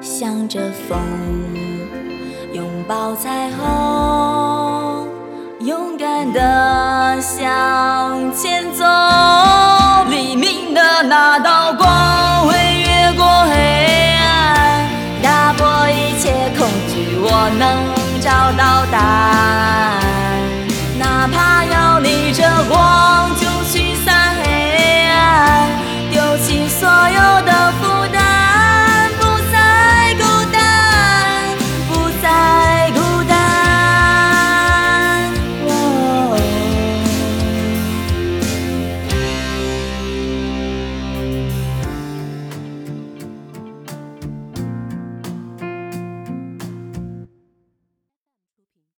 向着风，拥抱彩虹，勇敢的向前走，黎明的那道光会越过黑暗，打破一切恐惧。我能。